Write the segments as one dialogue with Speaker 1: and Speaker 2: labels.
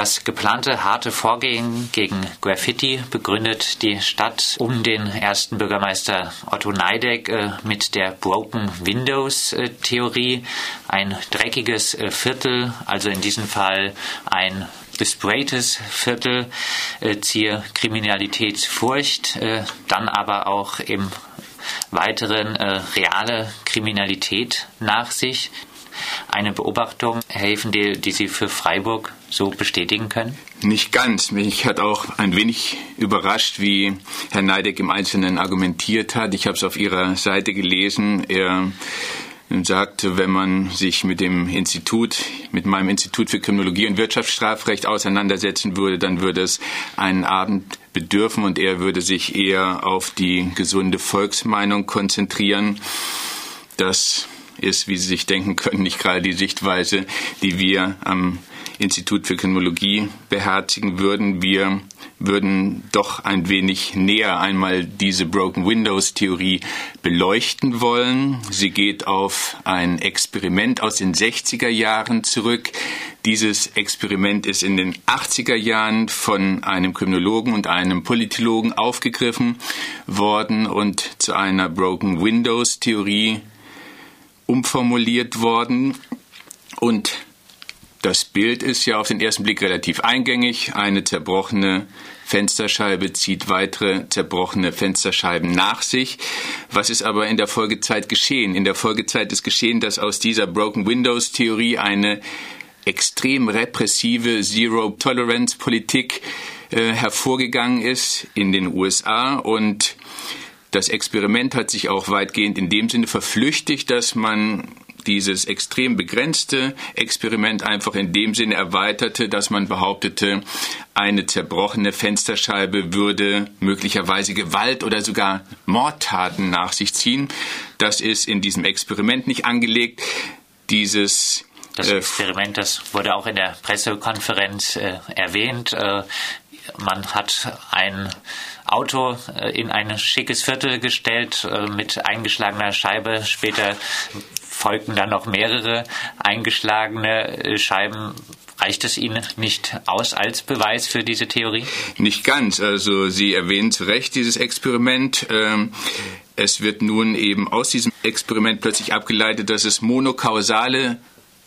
Speaker 1: Das geplante harte Vorgehen gegen Graffiti begründet die Stadt um den ersten Bürgermeister Otto Neideck äh, mit der Broken Windows äh, Theorie. Ein dreckiges äh, Viertel, also in diesem Fall ein gespraytes Viertel, ziehe Kriminalitätsfurcht, dann aber auch im weiteren reale Kriminalität nach sich, eine Beobachtung, Herr Hefendel, die Sie für Freiburg so bestätigen können?
Speaker 2: Nicht ganz. Mich hat auch ein wenig überrascht, wie Herr Neideck im Einzelnen argumentiert hat. Ich habe es auf Ihrer Seite gelesen. Er sagte, wenn man sich mit dem Institut, mit meinem Institut für Kriminologie und Wirtschaftsstrafrecht auseinandersetzen würde, dann würde es einen Abend bedürfen und er würde sich eher auf die gesunde Volksmeinung konzentrieren. Das ist, wie Sie sich denken können, nicht gerade die Sichtweise, die wir am Institut für Kriminologie beherzigen würden. Wir würden doch ein wenig näher einmal diese Broken Windows Theorie beleuchten wollen. Sie geht auf ein Experiment aus den 60er Jahren zurück. Dieses Experiment ist in den 80er Jahren von einem Kriminologen und einem Politologen aufgegriffen worden und zu einer Broken Windows Theorie umformuliert worden. Und das Bild ist ja auf den ersten Blick relativ eingängig. Eine zerbrochene Fensterscheibe zieht weitere zerbrochene Fensterscheiben nach sich. Was ist aber in der Folgezeit geschehen? In der Folgezeit ist geschehen, dass aus dieser Broken Windows Theorie eine extrem repressive Zero Tolerance Politik äh, hervorgegangen ist in den USA und das Experiment hat sich auch weitgehend in dem Sinne verflüchtigt, dass man dieses extrem begrenzte Experiment einfach in dem Sinne erweiterte, dass man behauptete, eine zerbrochene Fensterscheibe würde möglicherweise Gewalt oder sogar Mordtaten nach sich ziehen. Das ist in diesem Experiment nicht angelegt. Dieses
Speaker 1: das äh, Experiment, das wurde auch in der Pressekonferenz äh, erwähnt. Äh, man hat ein Auto äh, in ein schickes Viertel gestellt äh, mit eingeschlagener Scheibe. Später folgten dann noch mehrere eingeschlagene äh, Scheiben. Reicht es Ihnen nicht aus als Beweis für diese Theorie?
Speaker 2: Nicht ganz. Also Sie erwähnen zu Recht dieses Experiment. Ähm, es wird nun eben aus diesem Experiment plötzlich abgeleitet, dass es monokausale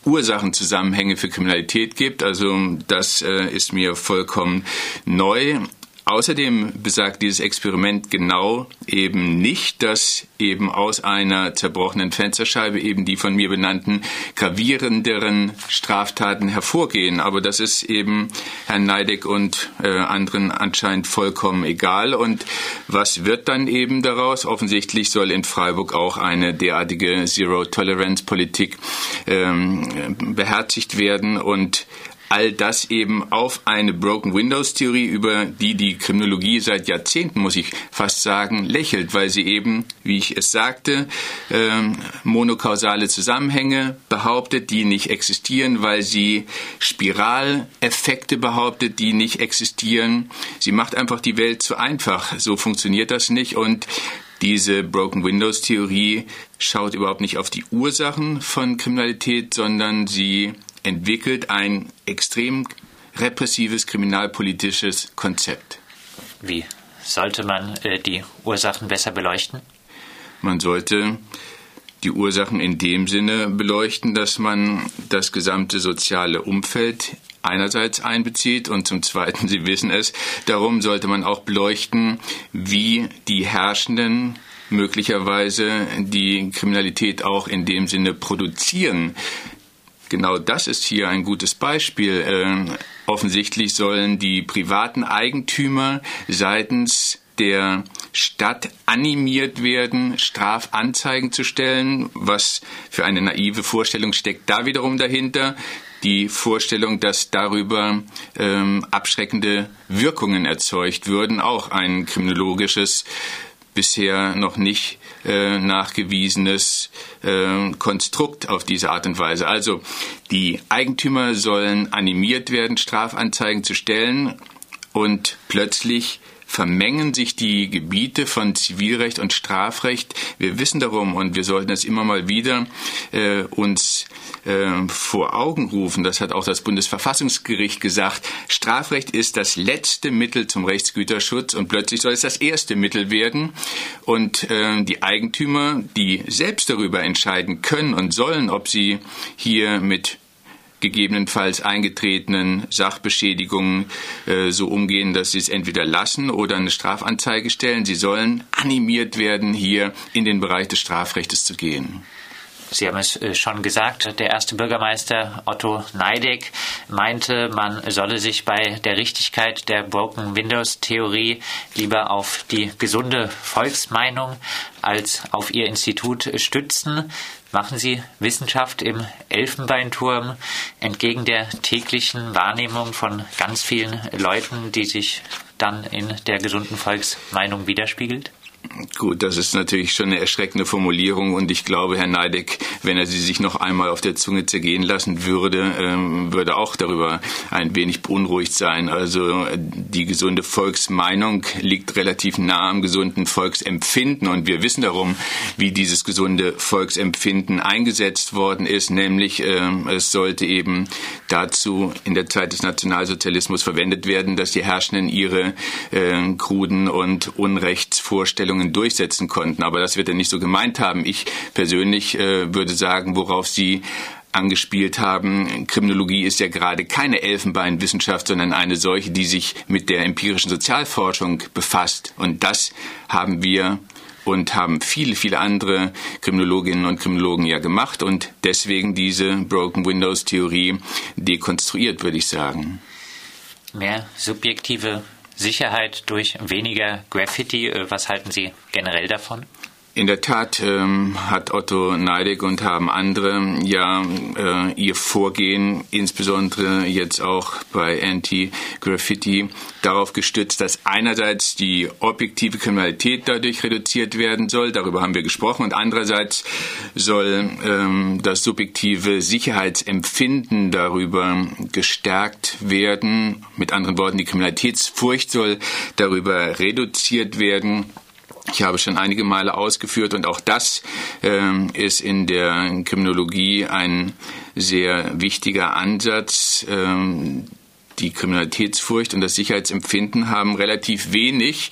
Speaker 2: Ursachenzusammenhänge für Kriminalität gibt. Also das ist mir vollkommen neu. Außerdem besagt dieses Experiment genau eben nicht, dass eben aus einer zerbrochenen Fensterscheibe eben die von mir benannten gravierenderen Straftaten hervorgehen. Aber das ist eben Herrn Neideck und äh, anderen anscheinend vollkommen egal. Und was wird dann eben daraus? Offensichtlich soll in Freiburg auch eine derartige Zero-Tolerance-Politik ähm, beherzigt werden. Und all das eben auf eine Broken Windows Theorie, über die die Kriminologie seit Jahrzehnten, muss ich fast sagen, lächelt, weil sie eben, wie ich es sagte, ähm, monokausale Zusammenhänge behauptet, die nicht existieren, weil sie Spiraleffekte behauptet, die nicht existieren. Sie macht einfach die Welt zu einfach. So funktioniert das nicht und diese Broken Windows Theorie schaut überhaupt nicht auf die Ursachen von Kriminalität, sondern sie entwickelt ein extrem repressives kriminalpolitisches Konzept.
Speaker 1: Wie sollte man äh, die Ursachen besser beleuchten?
Speaker 2: Man sollte die Ursachen in dem Sinne beleuchten, dass man das gesamte soziale Umfeld einerseits einbezieht und zum Zweiten, Sie wissen es, darum sollte man auch beleuchten, wie die Herrschenden möglicherweise die Kriminalität auch in dem Sinne produzieren genau das ist hier ein gutes Beispiel. Ähm, offensichtlich sollen die privaten Eigentümer seitens der Stadt animiert werden, Strafanzeigen zu stellen. Was für eine naive Vorstellung steckt da wiederum dahinter? Die Vorstellung, dass darüber ähm, abschreckende Wirkungen erzeugt würden, auch ein kriminologisches bisher noch nicht äh, nachgewiesenes äh, Konstrukt auf diese Art und Weise. Also die Eigentümer sollen animiert werden, Strafanzeigen zu stellen und plötzlich vermengen sich die Gebiete von Zivilrecht und Strafrecht. Wir wissen darum und wir sollten es immer mal wieder äh, uns äh, vor Augen rufen. Das hat auch das Bundesverfassungsgericht gesagt. Strafrecht ist das letzte Mittel zum Rechtsgüterschutz und plötzlich soll es das erste Mittel werden. Und äh, die Eigentümer, die selbst darüber entscheiden können und sollen, ob sie hier mit gegebenenfalls eingetretenen Sachbeschädigungen äh, so umgehen, dass sie es entweder lassen oder eine Strafanzeige stellen. Sie sollen animiert werden, hier in den Bereich des Strafrechts zu gehen.
Speaker 1: Sie haben es äh, schon gesagt, der erste Bürgermeister Otto Neidig meinte, man solle sich bei der Richtigkeit der Broken Windows Theorie lieber auf die gesunde Volksmeinung als auf ihr Institut stützen. Machen Sie Wissenschaft im Elfenbeinturm entgegen der täglichen Wahrnehmung von ganz vielen Leuten, die sich dann in der gesunden Volksmeinung widerspiegelt?
Speaker 2: Gut, das ist natürlich schon eine erschreckende Formulierung und ich glaube, Herr Neideck, wenn er sie sich noch einmal auf der Zunge zergehen lassen würde, ähm, würde auch darüber ein wenig beunruhigt sein. Also die gesunde Volksmeinung liegt relativ nah am gesunden Volksempfinden und wir wissen darum, wie dieses gesunde Volksempfinden eingesetzt worden ist, nämlich ähm, es sollte eben dazu in der Zeit des Nationalsozialismus verwendet werden, dass die Herrschenden ihre äh, kruden und Unrechtsvorstellungen Regelungen durchsetzen konnten. Aber das wird er nicht so gemeint haben. Ich persönlich äh, würde sagen, worauf Sie angespielt haben. Kriminologie ist ja gerade keine Elfenbeinwissenschaft, sondern eine solche, die sich mit der empirischen Sozialforschung befasst. Und das haben wir und haben viele, viele andere Kriminologinnen und Kriminologen ja gemacht und deswegen diese Broken Windows Theorie dekonstruiert, würde ich sagen.
Speaker 1: Mehr subjektive Sicherheit durch weniger Graffiti. Äh, was halten Sie generell davon?
Speaker 2: In der Tat ähm, hat Otto Neidig und haben andere ja äh, ihr Vorgehen, insbesondere jetzt auch bei Anti-Graffiti, darauf gestützt, dass einerseits die objektive Kriminalität dadurch reduziert werden soll, darüber haben wir gesprochen, und andererseits soll ähm, das subjektive Sicherheitsempfinden darüber gestärkt werden. Mit anderen Worten, die Kriminalitätsfurcht soll darüber reduziert werden. Ich habe schon einige Male ausgeführt und auch das ähm, ist in der Kriminologie ein sehr wichtiger Ansatz. Ähm, die Kriminalitätsfurcht und das Sicherheitsempfinden haben relativ wenig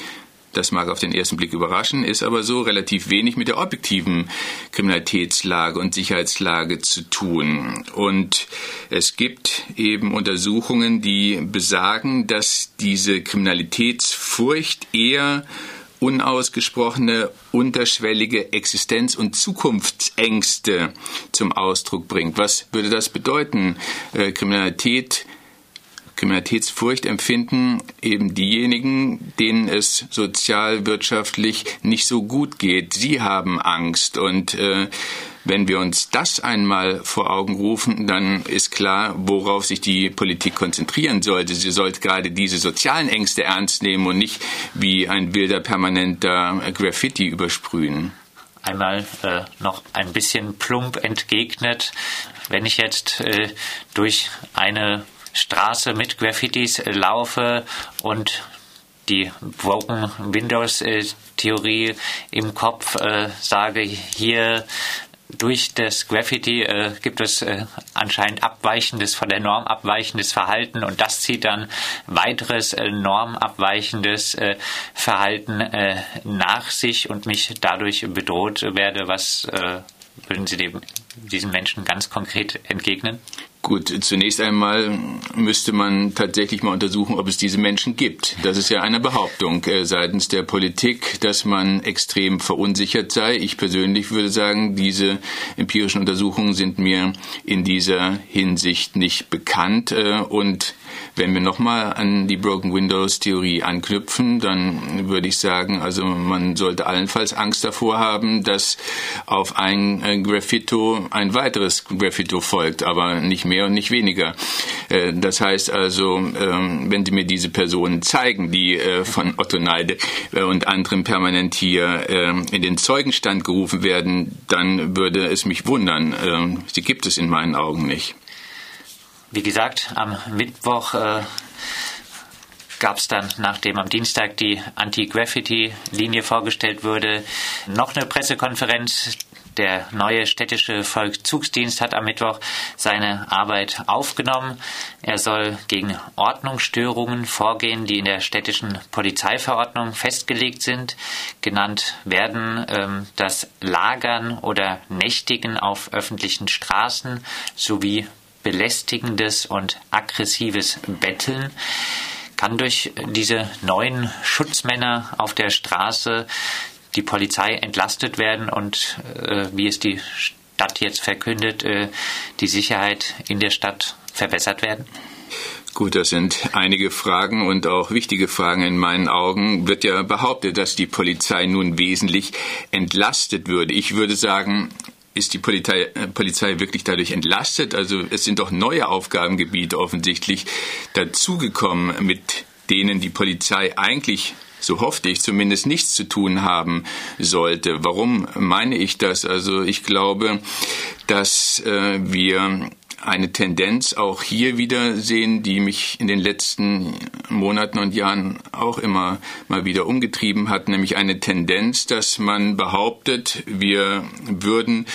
Speaker 2: das mag auf den ersten Blick überraschen, ist aber so relativ wenig mit der objektiven Kriminalitätslage und Sicherheitslage zu tun. Und es gibt eben Untersuchungen, die besagen, dass diese Kriminalitätsfurcht eher unausgesprochene, unterschwellige Existenz- und Zukunftsängste zum Ausdruck bringt. Was würde das bedeuten? Äh, Kriminalität, Kriminalitätsfurcht empfinden eben diejenigen, denen es sozial, wirtschaftlich nicht so gut geht. Sie haben Angst und äh, wenn wir uns das einmal vor Augen rufen, dann ist klar, worauf sich die Politik konzentrieren sollte. Sie sollte gerade diese sozialen Ängste ernst nehmen und nicht wie ein wilder permanenter Graffiti übersprühen.
Speaker 1: Einmal äh, noch ein bisschen plump entgegnet, wenn ich jetzt äh, durch eine Straße mit Graffitis laufe und die Broken Windows äh, Theorie im Kopf äh, sage, hier durch das Graffiti äh, gibt es äh, anscheinend abweichendes, von der Norm abweichendes Verhalten und das zieht dann weiteres äh, normabweichendes äh, Verhalten äh, nach sich und mich dadurch bedroht werde. Was äh, würden Sie dem, diesen Menschen ganz konkret entgegnen?
Speaker 2: Gut, zunächst einmal müsste man tatsächlich mal untersuchen, ob es diese Menschen gibt. Das ist ja eine Behauptung äh, seitens der Politik, dass man extrem verunsichert sei. Ich persönlich würde sagen, diese empirischen Untersuchungen sind mir in dieser Hinsicht nicht bekannt äh, und wenn wir nochmal an die Broken Windows Theorie anknüpfen, dann würde ich sagen, also man sollte allenfalls Angst davor haben, dass auf ein äh, Graffito ein weiteres Graffito folgt, aber nicht mehr und nicht weniger. Äh, das heißt also, ähm, wenn Sie mir diese Personen zeigen, die äh, von Otto Neide und anderen permanent hier in den Zeugenstand gerufen werden, dann würde es mich wundern. Ähm, sie gibt es in meinen Augen nicht.
Speaker 1: Wie gesagt, am Mittwoch äh, gab es dann, nachdem am Dienstag die Anti-Graffiti-Linie vorgestellt wurde, noch eine Pressekonferenz. Der neue städtische Vollzugsdienst hat am Mittwoch seine Arbeit aufgenommen. Er soll gegen Ordnungsstörungen vorgehen, die in der städtischen Polizeiverordnung festgelegt sind. Genannt werden ähm, das Lagern oder Nächtigen auf öffentlichen Straßen sowie belästigendes und aggressives Betteln kann durch diese neuen Schutzmänner auf der Straße die Polizei entlastet werden und äh, wie es die Stadt jetzt verkündet, äh, die Sicherheit in der Stadt verbessert werden?
Speaker 2: Gut, das sind einige Fragen und auch wichtige Fragen in meinen Augen. Wird ja behauptet, dass die Polizei nun wesentlich entlastet würde. Ich würde sagen, ist die Polizei, äh, Polizei wirklich dadurch entlastet? Also es sind doch neue Aufgabengebiete offensichtlich dazugekommen, mit denen die Polizei eigentlich so hoffte ich zumindest nichts zu tun haben sollte. Warum meine ich das? Also ich glaube, dass äh, wir eine Tendenz auch hier wieder sehen, die mich in den letzten Monaten und Jahren auch immer mal wieder umgetrieben hat, nämlich eine Tendenz, dass man behauptet, wir würden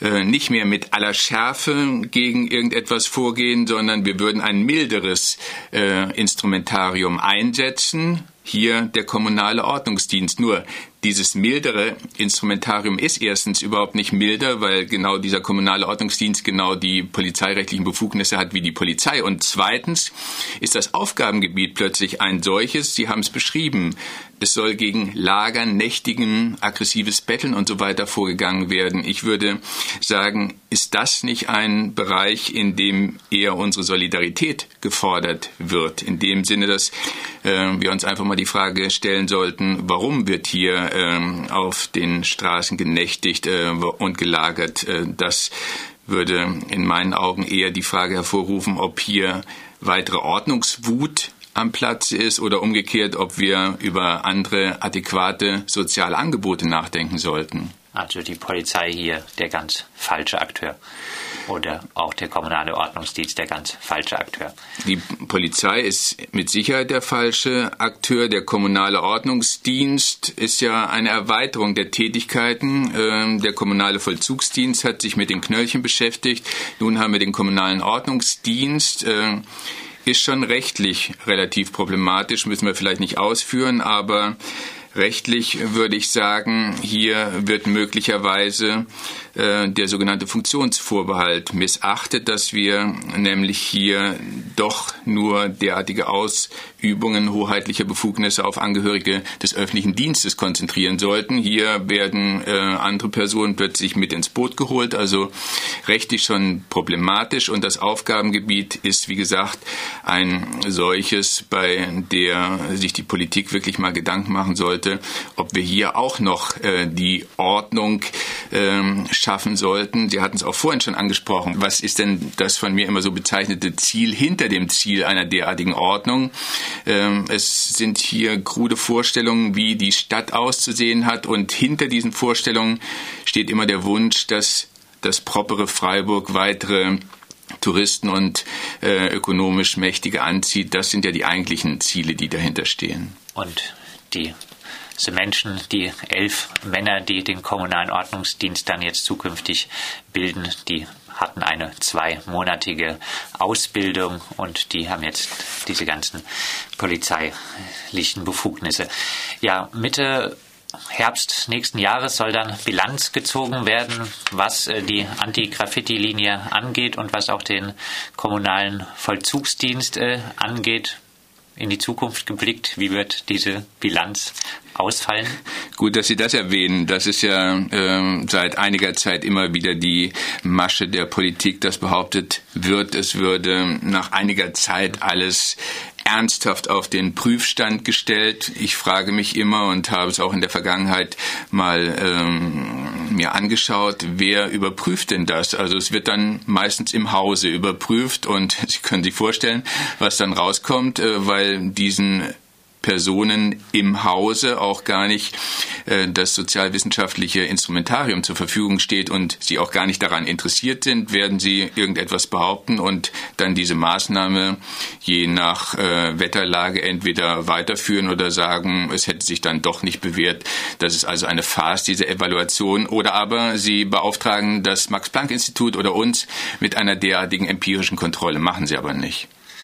Speaker 2: äh, nicht mehr mit aller Schärfe gegen irgendetwas vorgehen, sondern wir würden ein milderes äh, Instrumentarium einsetzen, hier der kommunale Ordnungsdienst. Nur dieses mildere Instrumentarium ist erstens überhaupt nicht milder, weil genau dieser kommunale Ordnungsdienst genau die polizeirechtlichen Befugnisse hat wie die Polizei. Und zweitens ist das Aufgabengebiet plötzlich ein solches, Sie haben es beschrieben, es soll gegen Lagern, Nächtigen, aggressives Betteln und so weiter vorgegangen werden. Ich würde sagen, ist das nicht ein Bereich, in dem eher unsere Solidarität gefordert wird? In dem Sinne, dass äh, wir uns einfach mal die Frage stellen sollten, warum wird hier äh, auf den Straßen genächtigt äh, und gelagert? Äh, das würde in meinen Augen eher die Frage hervorrufen, ob hier weitere Ordnungswut am Platz ist oder umgekehrt, ob wir über andere adäquate soziale Angebote nachdenken sollten.
Speaker 1: Also die Polizei hier der ganz falsche Akteur oder auch der kommunale Ordnungsdienst der ganz falsche Akteur.
Speaker 2: Die Polizei ist mit Sicherheit der falsche Akteur. Der kommunale Ordnungsdienst ist ja eine Erweiterung der Tätigkeiten. Ähm, der kommunale Vollzugsdienst hat sich mit den Knöllchen beschäftigt. Nun haben wir den kommunalen Ordnungsdienst. Ist schon rechtlich relativ problematisch, müssen wir vielleicht nicht ausführen, aber rechtlich würde ich sagen, hier wird möglicherweise äh, der sogenannte Funktionsvorbehalt missachtet, dass wir nämlich hier doch nur derartige Ausübungen hoheitlicher Befugnisse auf Angehörige des öffentlichen Dienstes konzentrieren sollten. Hier werden äh, andere Personen plötzlich mit ins Boot geholt, also rechtlich schon problematisch und das Aufgabengebiet ist, wie gesagt, ein solches, bei der sich die Politik wirklich mal Gedanken machen sollte, ob wir hier auch noch äh, die Ordnung ähm, schaffen sollten. Sie hatten es auch vorhin schon angesprochen. Was ist denn das von mir immer so bezeichnete Ziel hinter dem Ziel einer derartigen Ordnung? Ähm, es sind hier krude Vorstellungen, wie die Stadt auszusehen hat und hinter diesen Vorstellungen steht immer der Wunsch, dass das propere Freiburg weitere Touristen und äh, ökonomisch Mächtige anzieht. Das sind ja die eigentlichen Ziele, die dahinter stehen.
Speaker 1: Und die diese Menschen, die elf Männer, die den kommunalen Ordnungsdienst dann jetzt zukünftig bilden, die hatten eine zweimonatige Ausbildung und die haben jetzt diese ganzen polizeilichen Befugnisse. Ja, Mitte Herbst nächsten Jahres soll dann Bilanz gezogen werden, was äh, die Anti-Graffiti-Linie angeht und was auch den kommunalen Vollzugsdienst äh, angeht in die Zukunft geblickt? Wie wird diese Bilanz ausfallen?
Speaker 2: Gut, dass Sie das erwähnen. Das ist ja äh, seit einiger Zeit immer wieder die Masche der Politik, dass behauptet wird, es würde nach einiger Zeit alles ernsthaft auf den Prüfstand gestellt. Ich frage mich immer und habe es auch in der Vergangenheit mal ähm, mir angeschaut, wer überprüft denn das? Also es wird dann meistens im Hause überprüft und Sie können sich vorstellen, was dann rauskommt, äh, weil diesen Personen im Hause auch gar nicht äh, das sozialwissenschaftliche Instrumentarium zur Verfügung steht und sie auch gar nicht daran interessiert sind, werden sie irgendetwas behaupten und dann diese Maßnahme je nach äh, Wetterlage entweder weiterführen oder sagen, es hätte sich dann doch nicht bewährt. Das ist also eine Farce, diese Evaluation. Oder aber sie beauftragen das Max-Planck-Institut oder uns mit einer derartigen empirischen Kontrolle. Machen sie aber nicht.